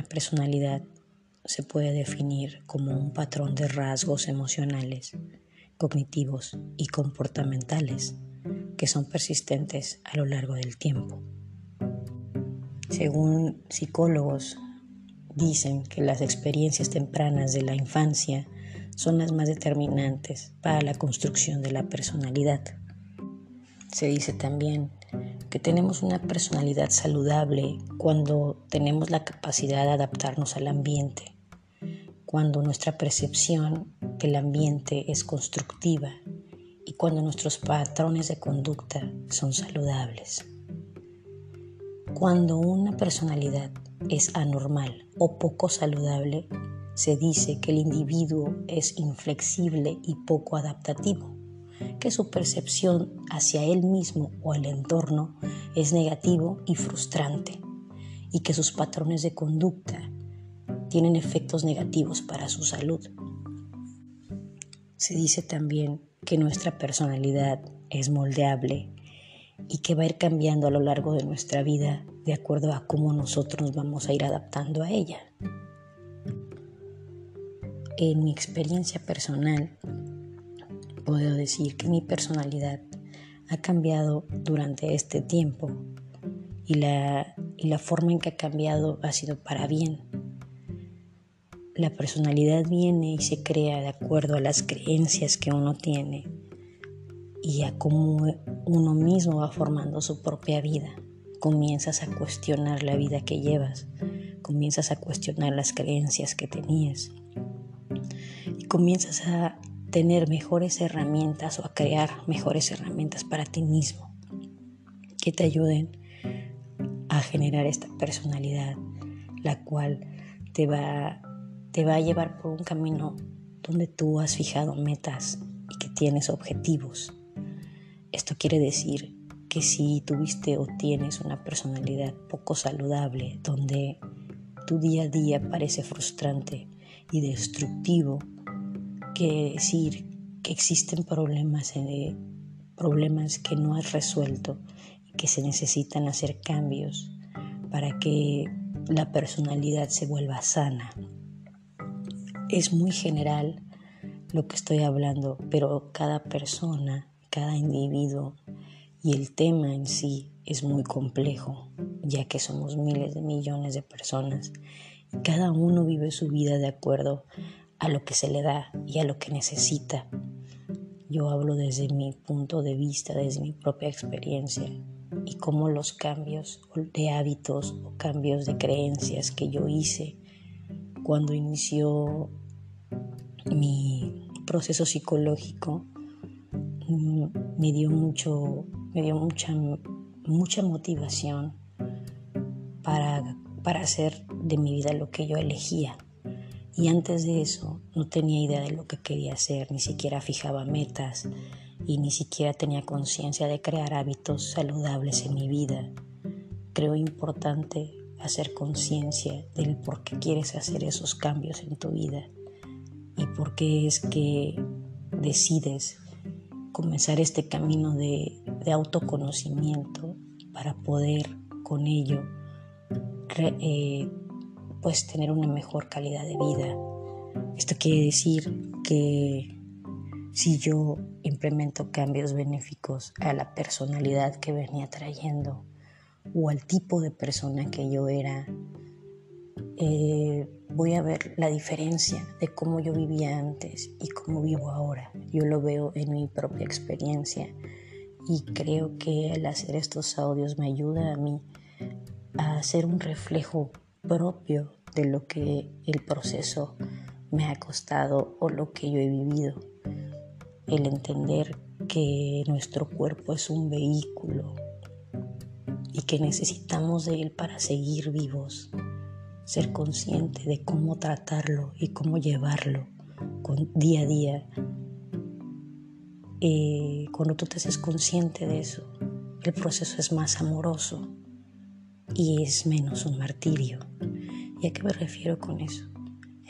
La personalidad se puede definir como un patrón de rasgos emocionales, cognitivos y comportamentales que son persistentes a lo largo del tiempo. Según psicólogos, dicen que las experiencias tempranas de la infancia son las más determinantes para la construcción de la personalidad. Se dice también que tenemos una personalidad saludable cuando tenemos la capacidad de adaptarnos al ambiente, cuando nuestra percepción del ambiente es constructiva y cuando nuestros patrones de conducta son saludables. Cuando una personalidad es anormal o poco saludable, se dice que el individuo es inflexible y poco adaptativo que su percepción hacia él mismo o el entorno es negativo y frustrante y que sus patrones de conducta tienen efectos negativos para su salud. Se dice también que nuestra personalidad es moldeable y que va a ir cambiando a lo largo de nuestra vida de acuerdo a cómo nosotros nos vamos a ir adaptando a ella. En mi experiencia personal, puedo decir que mi personalidad ha cambiado durante este tiempo y la, y la forma en que ha cambiado ha sido para bien. La personalidad viene y se crea de acuerdo a las creencias que uno tiene y a cómo uno mismo va formando su propia vida. Comienzas a cuestionar la vida que llevas, comienzas a cuestionar las creencias que tenías y comienzas a tener mejores herramientas o a crear mejores herramientas para ti mismo que te ayuden a generar esta personalidad, la cual te va, te va a llevar por un camino donde tú has fijado metas y que tienes objetivos. Esto quiere decir que si tuviste o tienes una personalidad poco saludable, donde tu día a día parece frustrante y destructivo, que decir que existen problemas, eh, problemas que no has resuelto y que se necesitan hacer cambios para que la personalidad se vuelva sana. Es muy general lo que estoy hablando, pero cada persona, cada individuo y el tema en sí es muy complejo, ya que somos miles de millones de personas y cada uno vive su vida de acuerdo a lo que se le da y a lo que necesita. Yo hablo desde mi punto de vista, desde mi propia experiencia y cómo los cambios de hábitos o cambios de creencias que yo hice cuando inició mi proceso psicológico mm, me dio mucho me dio mucha mucha motivación para para hacer de mi vida lo que yo elegía y antes de eso no tenía idea de lo que quería hacer, ni siquiera fijaba metas y ni siquiera tenía conciencia de crear hábitos saludables en mi vida. Creo importante hacer conciencia del por qué quieres hacer esos cambios en tu vida y por qué es que decides comenzar este camino de, autoconocimiento para poder con ello eh, pues tener una mejor calidad de vida. Esto quiere decir que si yo implemento cambios benéficos a la personalidad que venía trayendo o al tipo de persona que yo era, eh, voy a ver la diferencia de cómo yo vivía antes y cómo vivo ahora. Yo lo veo en mi propia experiencia y creo que al hacer estos audios me ayuda a mí a hacer un reflejo propio de lo que el proceso me ha costado o lo que yo he vivido. El entender que nuestro cuerpo es un vehículo y que necesitamos de él para seguir vivos. Ser consciente de cómo tratarlo y cómo llevarlo con, día a día. Eh, cuando tú te haces consciente de eso, el proceso es más amoroso y es menos un martirio. ¿Y a qué me refiero con eso?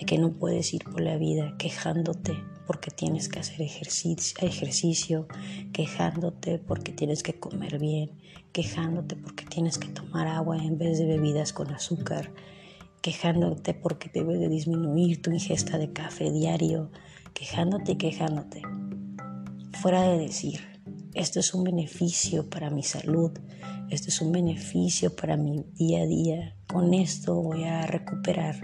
A que no puedes ir por la vida quejándote porque tienes que hacer ejercicio, quejándote porque tienes que comer bien, quejándote porque tienes que tomar agua en vez de bebidas con azúcar quejándote porque debes de disminuir tu ingesta de café diario, quejándote y quejándote. Fuera de decir, esto es un beneficio para mi salud, esto es un beneficio para mi día a día, con esto voy a recuperar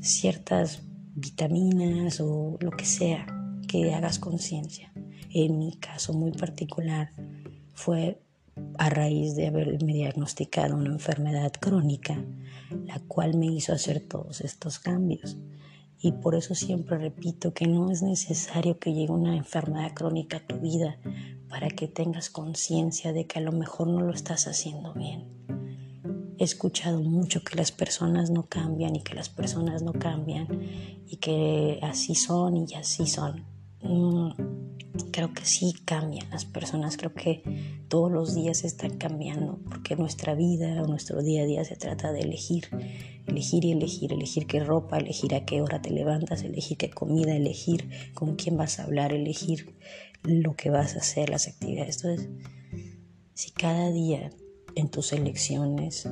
ciertas vitaminas o lo que sea que hagas conciencia. En mi caso muy particular fue a raíz de haberme diagnosticado una enfermedad crónica, la cual me hizo hacer todos estos cambios. Y por eso siempre repito que no es necesario que llegue una enfermedad crónica a tu vida para que tengas conciencia de que a lo mejor no lo estás haciendo bien. He escuchado mucho que las personas no cambian y que las personas no cambian y que así son y así son. Mm, creo que sí cambian las personas, creo que todos los días están cambiando, porque nuestra vida o nuestro día a día se trata de elegir, elegir y elegir, elegir qué ropa, elegir a qué hora te levantas, elegir qué comida, elegir con quién vas a hablar, elegir lo que vas a hacer, las actividades. Entonces, si cada día en tus elecciones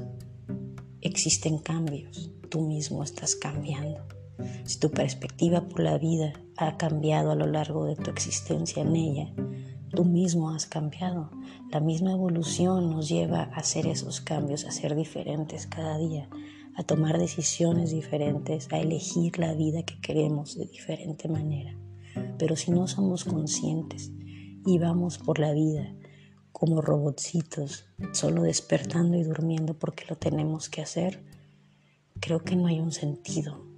existen cambios, tú mismo estás cambiando. Si tu perspectiva por la vida ha cambiado a lo largo de tu existencia en ella, tú mismo has cambiado. La misma evolución nos lleva a hacer esos cambios, a ser diferentes cada día, a tomar decisiones diferentes, a elegir la vida que queremos de diferente manera. Pero si no somos conscientes y vamos por la vida como robotcitos, solo despertando y durmiendo porque lo tenemos que hacer, creo que no hay un sentido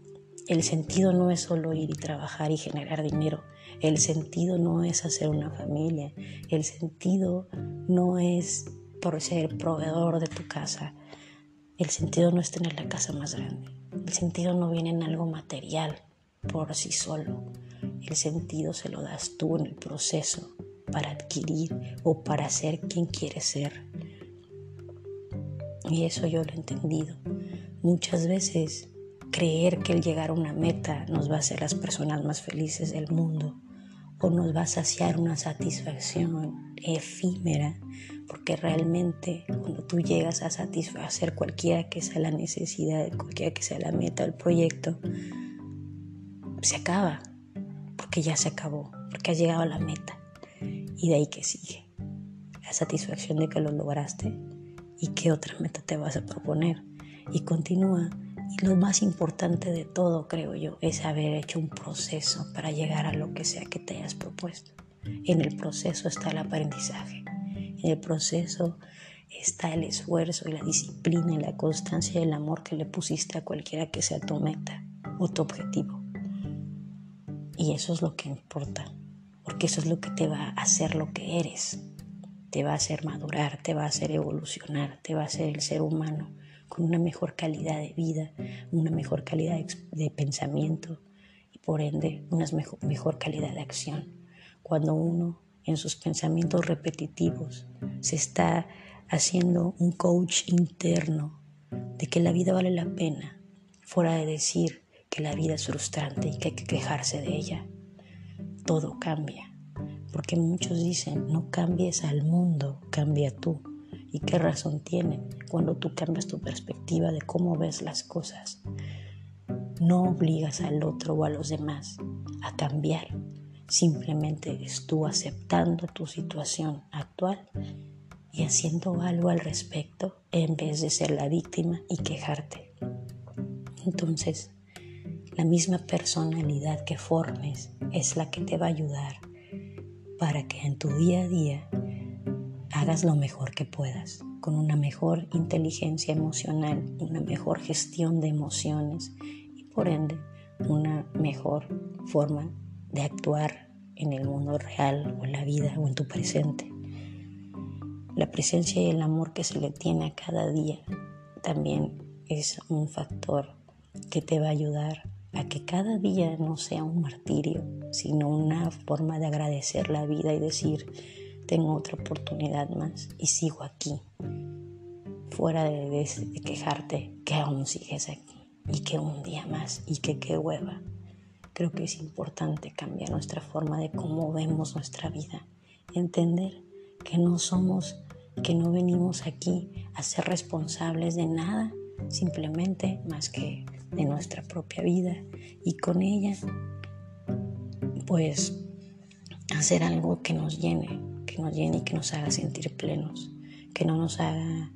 el sentido no es solo ir y trabajar y generar dinero. El sentido no es hacer una familia. El sentido no es por ser proveedor de tu casa. El sentido no es tener la casa más grande. El sentido no viene en algo material por sí solo. El sentido se lo das tú en el proceso para adquirir o para ser quien quieres ser. Y eso yo lo he entendido. Muchas veces creer que el llegar a una meta nos va a hacer las personas más felices del mundo o nos va a saciar una satisfacción efímera, porque realmente cuando tú llegas a satisfacer cualquiera que sea la necesidad, cualquiera que sea la meta del proyecto, se acaba, porque ya se acabó, porque has llegado a la meta. Y de ahí que sigue, la satisfacción de que lo lograste y qué otra meta te vas a proponer. Y continúa y lo más importante de todo, creo yo, es haber hecho un proceso para llegar a lo que sea que te hayas propuesto. En el proceso está el aprendizaje. En el proceso está el esfuerzo y la disciplina y la constancia y el amor que le pusiste a cualquiera que sea tu meta o tu objetivo. Y eso es lo que importa, porque eso es lo que te va a hacer lo que eres. Te va a hacer madurar, te va a hacer evolucionar, te va a hacer el ser humano con una mejor calidad de vida, una mejor calidad de pensamiento y por ende una mejor, mejor calidad de acción. Cuando uno en sus pensamientos repetitivos se está haciendo un coach interno de que la vida vale la pena, fuera de decir que la vida es frustrante y que hay que quejarse de ella. Todo cambia, porque muchos dicen, no cambies al mundo, cambia tú. ¿Y qué razón tiene cuando tú cambias tu perspectiva de cómo ves las cosas? No obligas al otro o a los demás a cambiar. Simplemente es aceptando tu situación actual y haciendo algo al respecto en vez de ser la víctima y quejarte. Entonces, la misma personalidad que formes es la que te va a ayudar para que en tu día a día hagas lo mejor que puedas, con una mejor inteligencia emocional, una mejor gestión de emociones y por ende una mejor forma de actuar en el mundo real o en la vida o en tu presente. La presencia y el amor que se le tiene a cada día también es un factor que te va a ayudar a que cada día no sea un martirio, sino una forma de agradecer la vida y decir, tengo otra oportunidad más y sigo aquí. Fuera de, quejarte que aún sigues aquí y que un día más y que qué hueva. Creo que es importante cambiar nuestra forma de cómo vemos nuestra vida. Entender que no somos, que no venimos aquí a ser responsables de nada simplemente más que de nuestra propia vida. Y con ella pues hacer algo que nos llene, que nos llene y que nos haga sentir plenos, que no nos haga,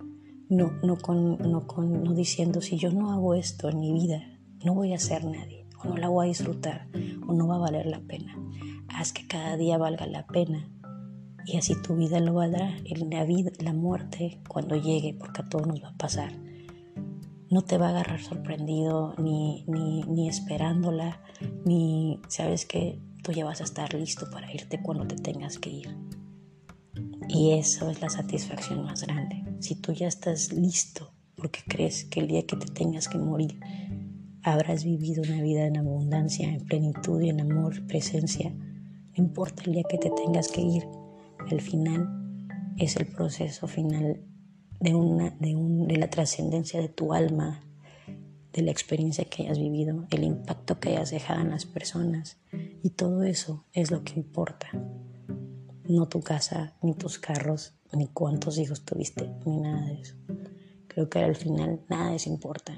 no, no, con, no, con, no diciendo si yo no hago esto en mi vida, no voy a ser nadie, o no la voy a disfrutar, o no va a valer la pena. Haz que cada día valga la pena y así tu vida lo valdrá. La vida, la muerte, cuando llegue, porque a todos nos va a pasar, no te va a agarrar sorprendido ni, ni, ni esperándola, ni sabes que tú ya vas a estar listo para irte cuando te tengas que ir. Y eso es la satisfacción más grande. Si tú ya estás listo porque crees que el día que te tengas que morir habrás vivido una vida en abundancia, en plenitud y en amor, presencia, no importa el día que te tengas que ir, el final es el proceso final de, una, de, un, de la trascendencia de tu alma, de la experiencia que hayas vivido, el impacto que hayas dejado en las personas. Y todo eso es lo que importa. No tu casa, ni tus carros, ni cuántos hijos tuviste, ni nada de eso. Creo que al final nada de eso importa.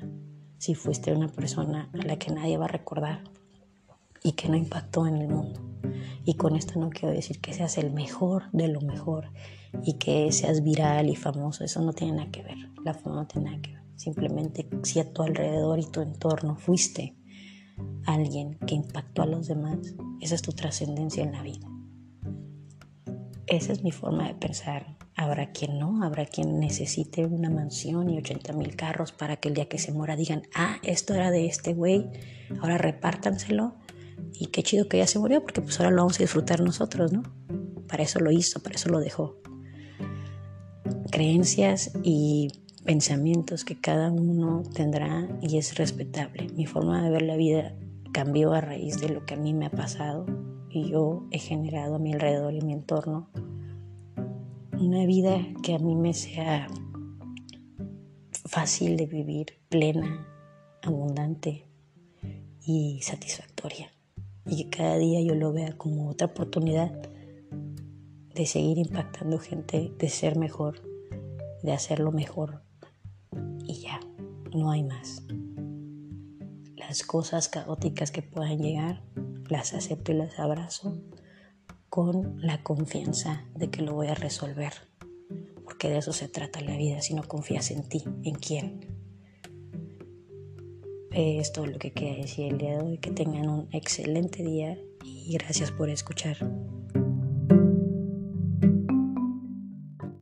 Si fuiste una persona a la que nadie va a recordar y que no impactó en el mundo. Y con esto no quiero decir que seas el mejor de lo mejor y que seas viral y famoso. Eso no tiene nada que ver. La fama no tiene nada que ver. Simplemente si a tu alrededor y tu entorno fuiste alguien que impactó a los demás, esa es tu trascendencia en la vida. Esa es mi forma de pensar. Habrá quien no, habrá quien necesite una mansión y 80 mil carros para que el día que se muera digan, ah, esto era de este güey, ahora repártanselo y qué chido que ya se murió porque pues ahora lo vamos a disfrutar nosotros, ¿no? Para eso lo hizo, para eso lo dejó. Creencias y pensamientos que cada uno tendrá y es respetable. Mi forma de ver la vida cambió a raíz de lo que a mí me ha pasado y yo he generado a mi alrededor y mi entorno una vida que a mí me sea fácil de vivir, plena, abundante y satisfactoria. Y que cada día yo lo vea como otra oportunidad de seguir impactando gente, de ser mejor, de hacerlo mejor. Y ya, no hay más. Las cosas caóticas que puedan llegar, las acepto y las abrazo con la confianza de que lo voy a resolver, porque de eso se trata la vida, si no confías en ti, en quién, es todo lo que quería decir el día de hoy. Que tengan un excelente día y gracias por escuchar.